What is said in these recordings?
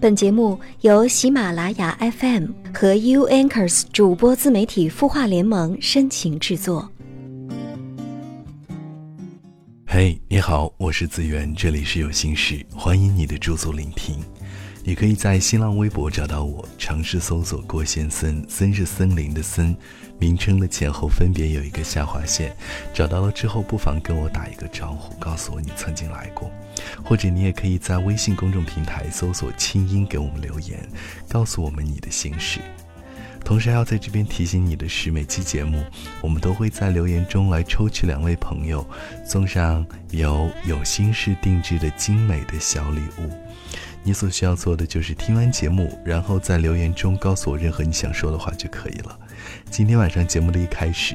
本节目由喜马拉雅 FM 和 U Anchors 主播自媒体孵化联盟深情制作。嘿，你好，我是子源，这里是有心事，欢迎你的驻足聆听。你可以在新浪微博找到我，尝试搜索“郭先森”，森是森林的森，名称的前后分别有一个下划线。找到了之后，不妨跟我打一个招呼，告诉我你曾经来过。或者你也可以在微信公众平台搜索“清音”，给我们留言，告诉我们你的心事。同时还要在这边提醒你的是，每期节目我们都会在留言中来抽取两位朋友，送上由有心事定制的精美的小礼物。你所需要做的就是听完节目，然后在留言中告诉我任何你想说的话就可以了。今天晚上节目的一开始，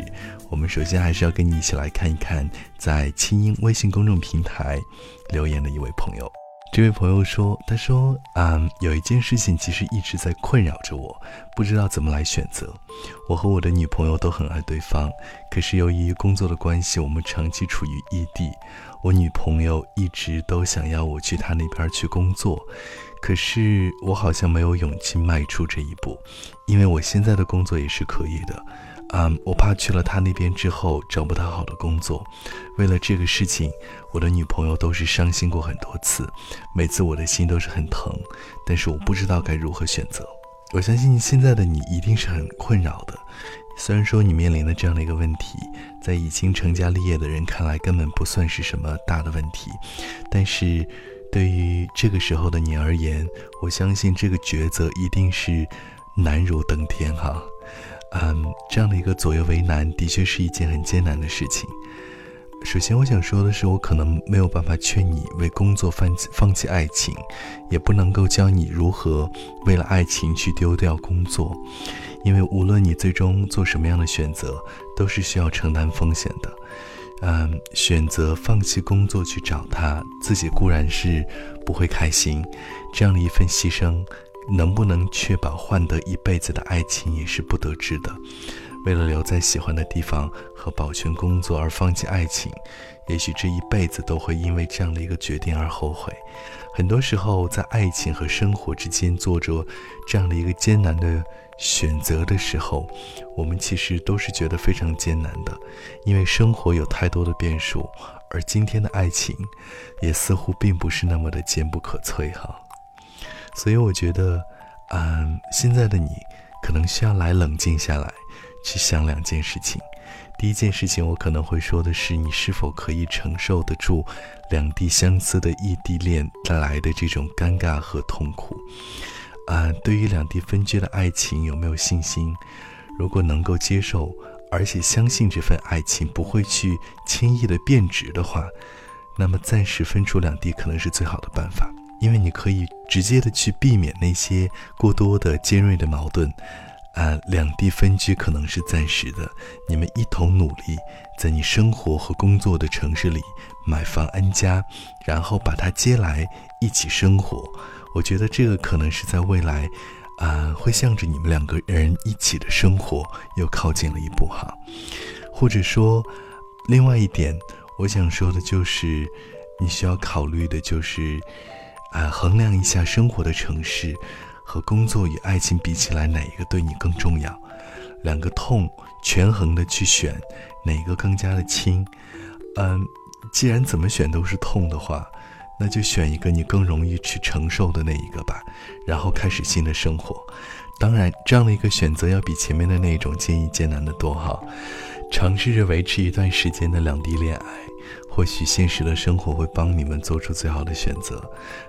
我们首先还是要跟你一起来看一看在清音微信公众平台留言的一位朋友。这位朋友说：“他说，嗯，有一件事情其实一直在困扰着我，不知道怎么来选择。我和我的女朋友都很爱对方，可是由于工作的关系，我们长期处于异地。我女朋友一直都想要我去她那边去工作，可是我好像没有勇气迈出这一步，因为我现在的工作也是可以的。”嗯，我怕去了他那边之后找不到好的工作。为了这个事情，我的女朋友都是伤心过很多次，每次我的心都是很疼。但是我不知道该如何选择。我相信现在的你一定是很困扰的。虽然说你面临的这样的一个问题，在已经成家立业的人看来根本不算是什么大的问题，但是对于这个时候的你而言，我相信这个抉择一定是难如登天哈。嗯，这样的一个左右为难，的确是一件很艰难的事情。首先，我想说的是，我可能没有办法劝你为工作放弃放弃爱情，也不能够教你如何为了爱情去丢掉工作，因为无论你最终做什么样的选择，都是需要承担风险的。嗯，选择放弃工作去找他，自己固然是不会开心，这样的一份牺牲。能不能确保换得一辈子的爱情也是不得知的。为了留在喜欢的地方和保全工作而放弃爱情，也许这一辈子都会因为这样的一个决定而后悔。很多时候，在爱情和生活之间做着这样的一个艰难的选择的时候，我们其实都是觉得非常艰难的，因为生活有太多的变数，而今天的爱情也似乎并不是那么的坚不可摧哈。所以我觉得，嗯，现在的你可能需要来冷静下来，去想两件事情。第一件事情，我可能会说的是，你是否可以承受得住两地相思的异地恋带来的这种尴尬和痛苦？啊，对于两地分居的爱情有没有信心？如果能够接受，而且相信这份爱情不会去轻易的变质的话，那么暂时分出两地可能是最好的办法。因为你可以直接的去避免那些过多的尖锐的矛盾，啊，两地分居可能是暂时的，你们一同努力，在你生活和工作的城市里买房安家，然后把他接来一起生活。我觉得这个可能是在未来，啊，会向着你们两个人一起的生活又靠近了一步哈。或者说，另外一点，我想说的就是，你需要考虑的就是。啊，衡量一下生活的城市和工作与爱情比起来，哪一个对你更重要？两个痛，权衡的去选，哪个更加的轻？嗯，既然怎么选都是痛的话，那就选一个你更容易去承受的那一个吧，然后开始新的生活。当然，这样的一个选择要比前面的那种建议艰难的多哈。尝试着维持一段时间的两地恋爱。或许现实的生活会帮你们做出最好的选择。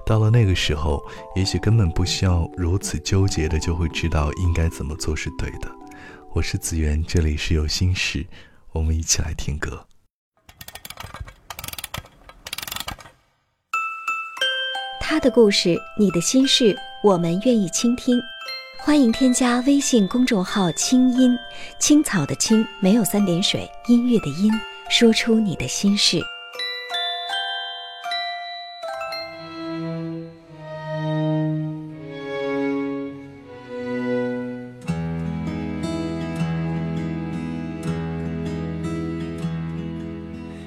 到了那个时候，也许根本不需要如此纠结的，就会知道应该怎么做是对的。我是子源，这里是有心事，我们一起来听歌。他的故事，你的心事，我们愿意倾听。欢迎添加微信公众号“清音青草”的青没有三点水，音乐的音，说出你的心事。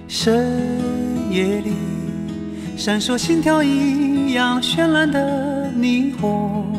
深夜里，闪烁心跳一样绚烂的霓虹。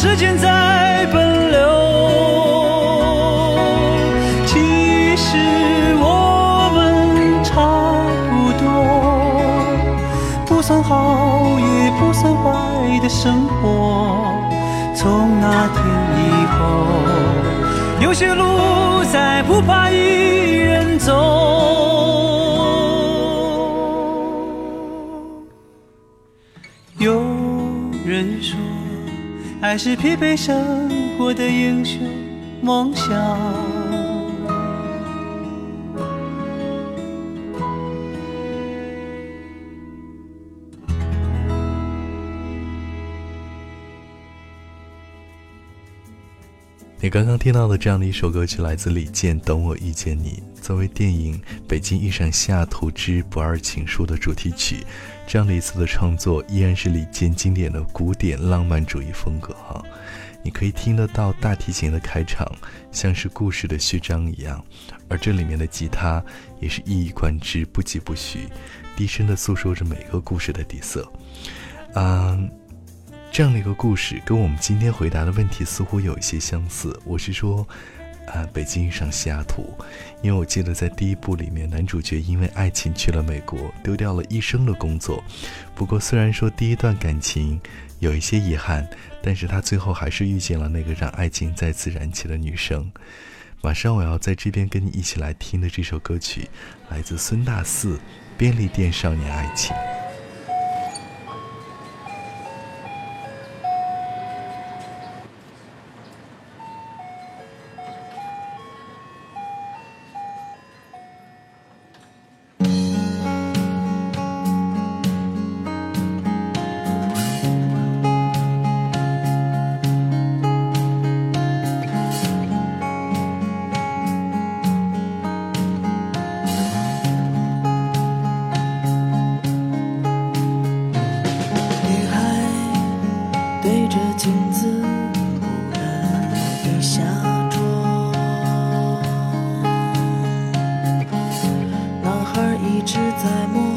时间在奔流。其实我们差不多，不算好也不算坏的生活。从那天以后，有些路再不怕一人走。还是疲惫生活的英雄梦想。你刚刚听到的这样的一首歌曲来自李健，《等我遇见你》，作为电影《北京遇上西雅图之不二情书》的主题曲，这样的一次的创作依然是李健经典的古典浪漫主义风格哈。你可以听得到大提琴的开场，像是故事的序章一样，而这里面的吉他也是一以贯之、不疾不徐，低声的诉说着每个故事的底色。嗯。这样的一个故事，跟我们今天回答的问题似乎有一些相似。我是说，啊，北京遇上西雅图，因为我记得在第一部里面，男主角因为爱情去了美国，丢掉了一生的工作。不过，虽然说第一段感情有一些遗憾，但是他最后还是遇见了那个让爱情再次燃起的女生。马上我要在这边跟你一起来听的这首歌曲，来自孙大四《便利店少年爱情》。是在梦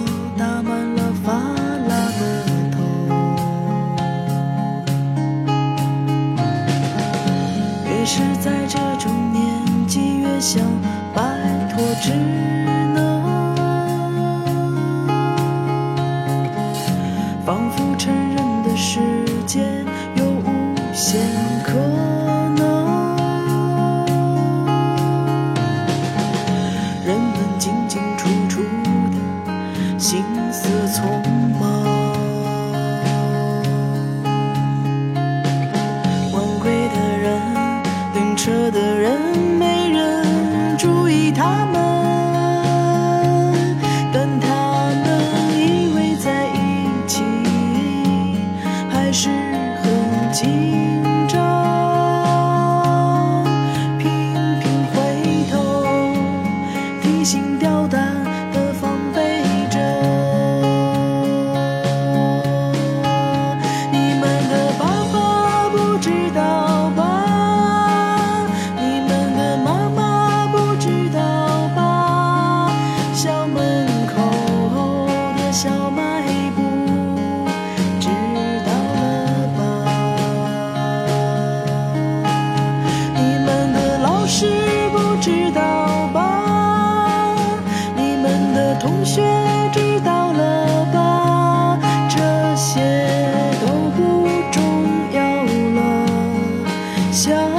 想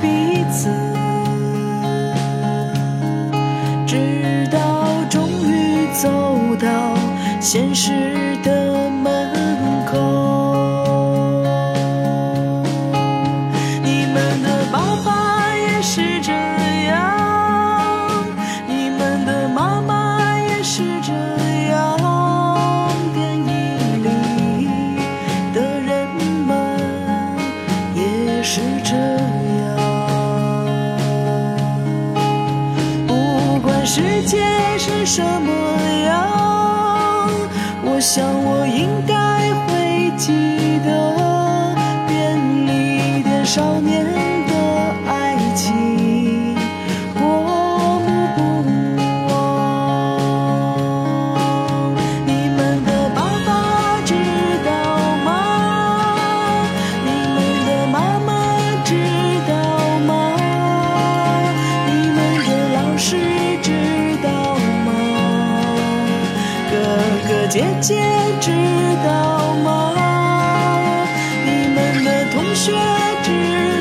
彼此。直到终于走到现实的世界是什么样，我想我应该会记得便利店少年的爱情，知道吗？你们的同学知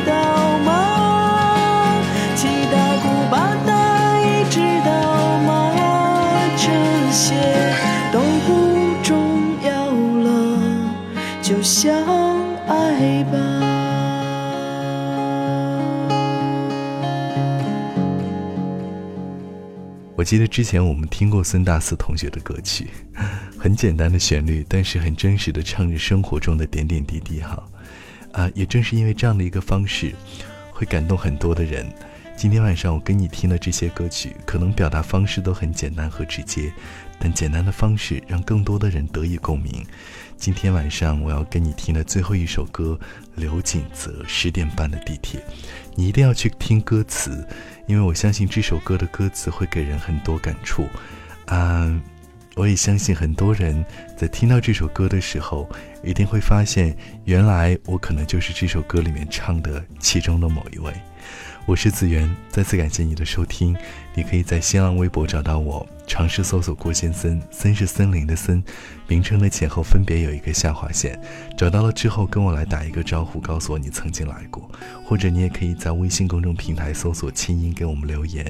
道吗？七大姑八大姨知道吗？这些都不重要了，就相爱吧。我记得之前我们听过孙大四同学的歌曲，很简单的旋律，但是很真实的唱着生活中的点点滴滴哈。啊，也正是因为这样的一个方式，会感动很多的人。今天晚上我跟你听的这些歌曲，可能表达方式都很简单和直接，但简单的方式让更多的人得以共鸣。今天晚上我要跟你听的最后一首歌，刘锦泽十点半的地铁，你一定要去听歌词，因为我相信这首歌的歌词会给人很多感触。啊，我也相信很多人在听到这首歌的时候，一定会发现，原来我可能就是这首歌里面唱的其中的某一位。我是子源，再次感谢你的收听。你可以在新浪微博找到我，尝试搜索“郭先森”，森是森林的森，名称的前后分别有一个下划线。找到了之后，跟我来打一个招呼，告诉我你曾经来过。或者你也可以在微信公众平台搜索“清音”，给我们留言，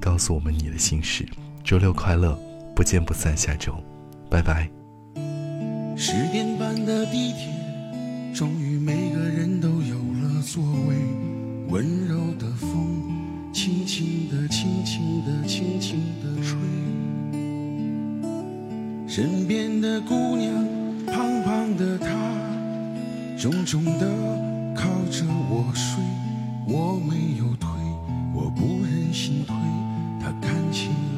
告诉我们你的心事。周六快乐，不见不散，下周，拜拜。十点半的地铁，终于每个人都有了座位。温柔的风，轻轻的、轻轻的、轻轻的吹。身边的姑娘，胖胖的她，重重的靠着我睡。我没有推，我不忍心推，她看起来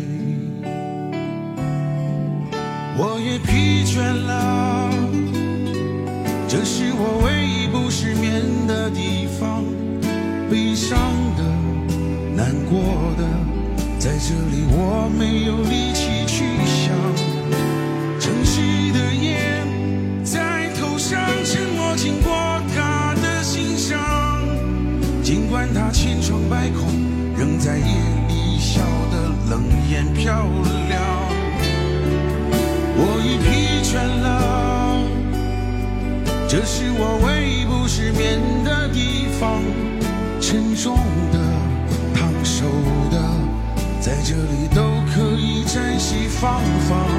我也疲倦了，这是我唯一不失眠的地方。悲伤的、难过的，在这里我没有力气去想。城市的夜在头上沉默，经过他的心上。尽管他千疮百孔，仍在夜里笑得冷眼漂亮。我已疲倦了，这是我唯一不失眠的地方。沉重的、烫手的，在这里都可以暂时放放。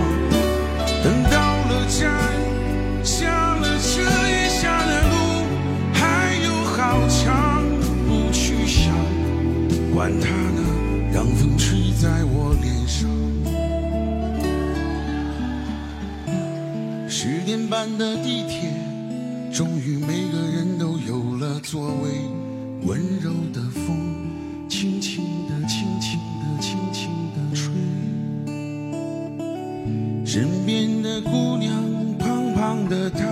等到了站，下了车也下了路，还有好长，不去想，管他呢，让风吹在我脸十点半的地铁，终于每个人都有了座位。温柔的风，轻轻地、轻轻地、轻轻地吹。身边的姑娘，胖胖的她，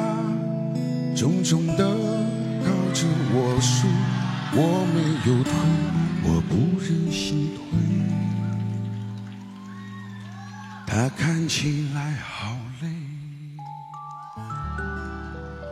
重重地靠着我说。我没有退，我不忍心推。她看起